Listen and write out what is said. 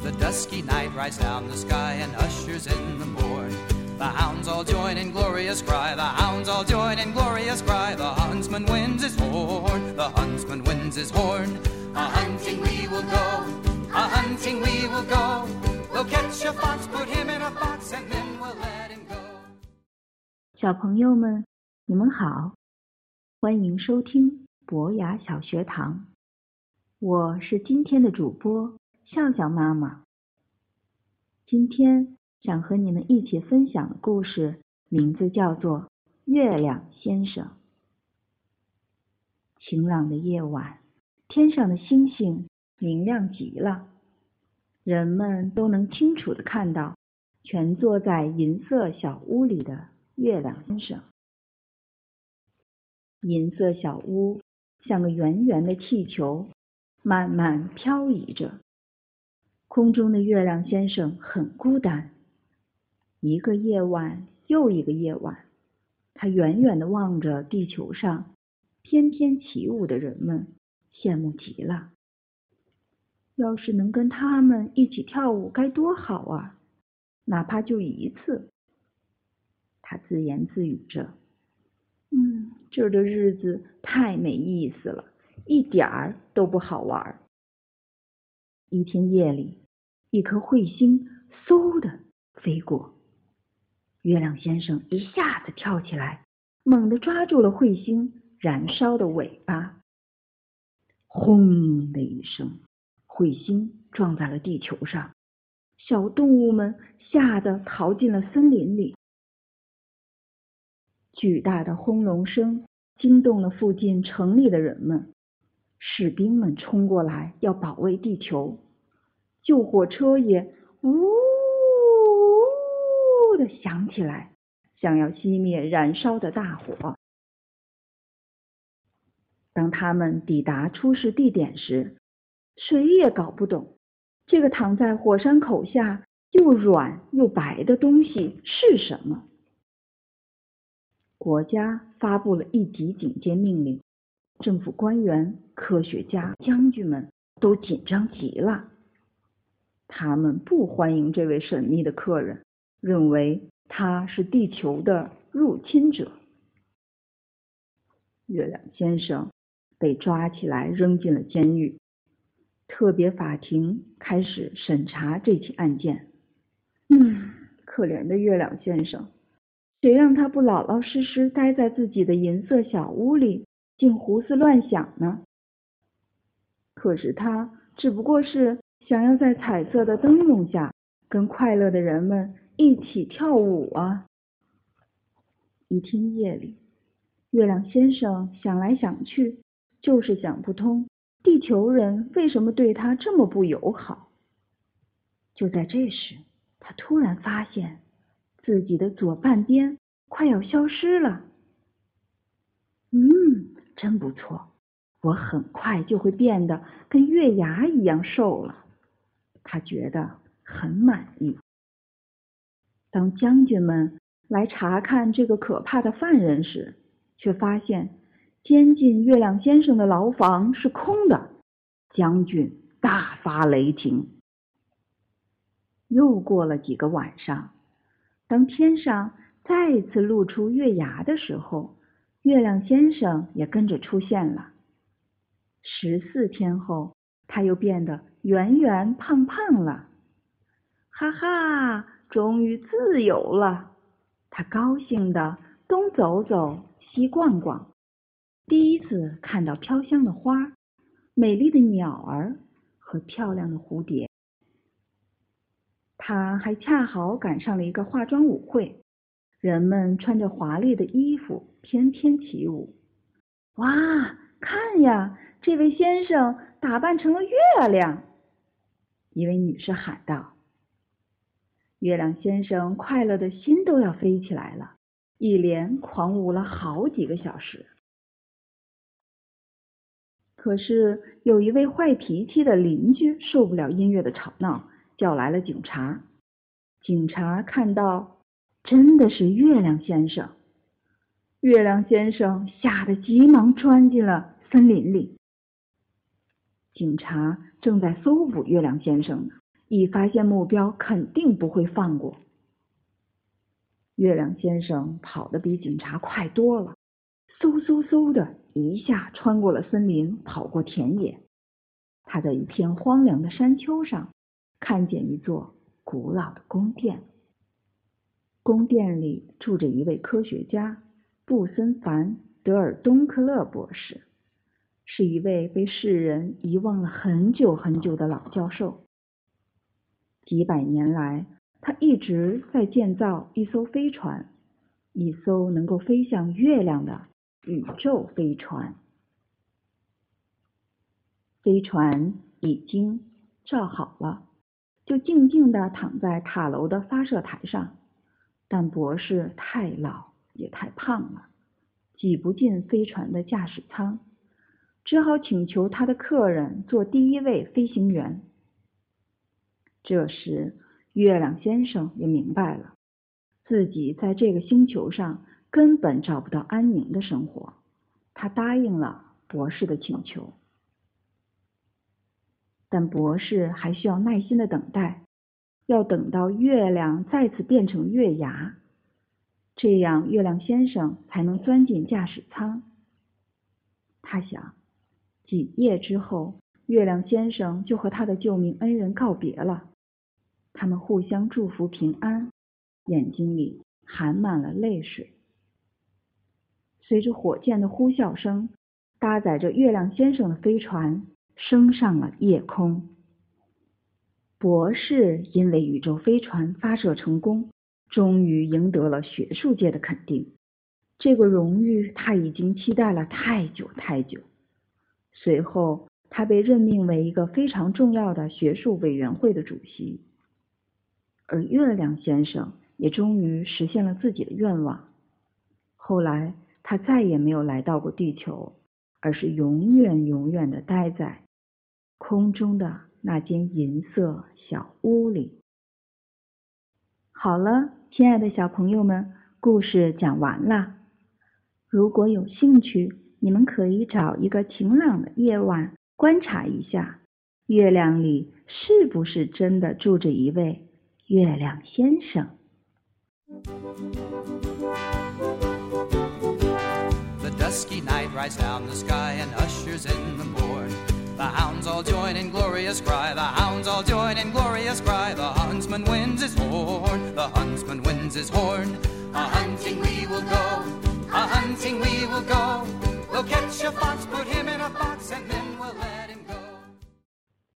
The dusky night rides down the sky and ushers in the morn. The hounds all join in glorious cry, the hounds all join in glorious cry. The huntsman winds his horn, the huntsman winds his horn. A hunting we will go, a hunting we will go. We'll catch a fox, put him in a box, and then we'll let him go. 小朋友们，你们好，欢迎收听博雅小学堂， 我是今天的主播笑笑妈妈。今天想和你们一起分享的故事名字叫做《月亮先生》。晴朗的夜晚，天上的星星明亮极了，人们都能清楚的看到蜷坐在银色小屋里的月亮先生。银色小屋像个圆圆的气球，慢慢漂移着。空中的月亮先生很孤单。一个夜晚又一个夜晚，他远远的望着地球上翩翩起舞的人们，羡慕极了。要是能跟他们一起跳舞，该多好啊！哪怕就一次。他自言自语着：“嗯，这儿的日子太没意思了，一点儿都不好玩。”一天夜里，一颗彗星嗖的飞过。月亮先生一下子跳起来，猛地抓住了彗星燃烧的尾巴。轰的一声，彗星撞在了地球上，小动物们吓得逃进了森林里。巨大的轰隆声惊动了附近城里的人们，士兵们冲过来要保卫地球，救火车也呜。的响起来，想要熄灭燃烧的大火。当他们抵达出事地点时，谁也搞不懂这个躺在火山口下又软又白的东西是什么。国家发布了一级警戒命令，政府官员、科学家、将军们都紧张极了。他们不欢迎这位神秘的客人。认为他是地球的入侵者。月亮先生被抓起来扔进了监狱。特别法庭开始审查这起案件。嗯，可怜的月亮先生，谁让他不老老实实待在自己的银色小屋里，竟胡思乱想呢？可是他只不过是想要在彩色的灯笼下跟快乐的人们。一起跳舞啊！一天夜里，月亮先生想来想去，就是想不通地球人为什么对他这么不友好。就在这时，他突然发现自己的左半边快要消失了。嗯，真不错，我很快就会变得跟月牙一样瘦了。他觉得很满意。当将军们来查看这个可怕的犯人时，却发现监禁月亮先生的牢房是空的。将军大发雷霆。又过了几个晚上，当天上再次露出月牙的时候，月亮先生也跟着出现了。十四天后，他又变得圆圆胖胖了。哈哈！终于自由了，他高兴的东走走，西逛逛。第一次看到飘香的花、美丽的鸟儿和漂亮的蝴蝶。他还恰好赶上了一个化妆舞会，人们穿着华丽的衣服翩翩起舞。哇，看呀，这位先生打扮成了月亮！一位女士喊道。月亮先生快乐的心都要飞起来了，一连狂舞了好几个小时。可是有一位坏脾气的邻居受不了音乐的吵闹，叫来了警察。警察看到真的是月亮先生，月亮先生吓得急忙钻进了森林里。警察正在搜捕月亮先生呢，一发现目标肯定不会放过。月亮先生跑得比警察快多了，嗖嗖嗖的一下穿过了森林，跑过田野。他在一片荒凉的山丘上看见一座古老的宫殿，宫殿里住着一位科学家布森凡·德尔东克勒博士，是一位被世人遗忘了很久很久的老教授。几百年来，他一直在建造一艘飞船，一艘能够飞向月亮的宇宙飞船。飞船已经造好了，就静静地躺在塔楼的发射台上。但博士太老也太胖了，挤不进飞船的驾驶舱，只好请求他的客人做第一位飞行员。这时，月亮先生也明白了，自己在这个星球上根本找不到安宁的生活。他答应了博士的请求，但博士还需要耐心的等待，要等到月亮再次变成月牙，这样月亮先生才能钻进驾驶舱。他想，几夜之后，月亮先生就和他的救命恩人告别了。他们互相祝福平安，眼睛里含满了泪水。随着火箭的呼啸声，搭载着月亮先生的飞船升上了夜空。博士因为宇宙飞船发射成功，终于赢得了学术界的肯定。这个荣誉他已经期待了太久太久。随后，他被任命为一个非常重要的学术委员会的主席。而月亮先生也终于实现了自己的愿望。后来，他再也没有来到过地球，而是永远永远的待在空中的那间银色小屋里。好了，亲爱的小朋友们，故事讲完了。如果有兴趣，你们可以找一个晴朗的夜晚，观察一下月亮里是不是真的住着一位。月亮先生。The dusky night rides down the sky and ushers in the morn. The hounds all join in glorious cry, the hounds all join in glorious cry. The huntsman winds his horn, the huntsman winds his horn. A hunting we will go, a hunting we will go. We'll catch a fox, put him in a box, and then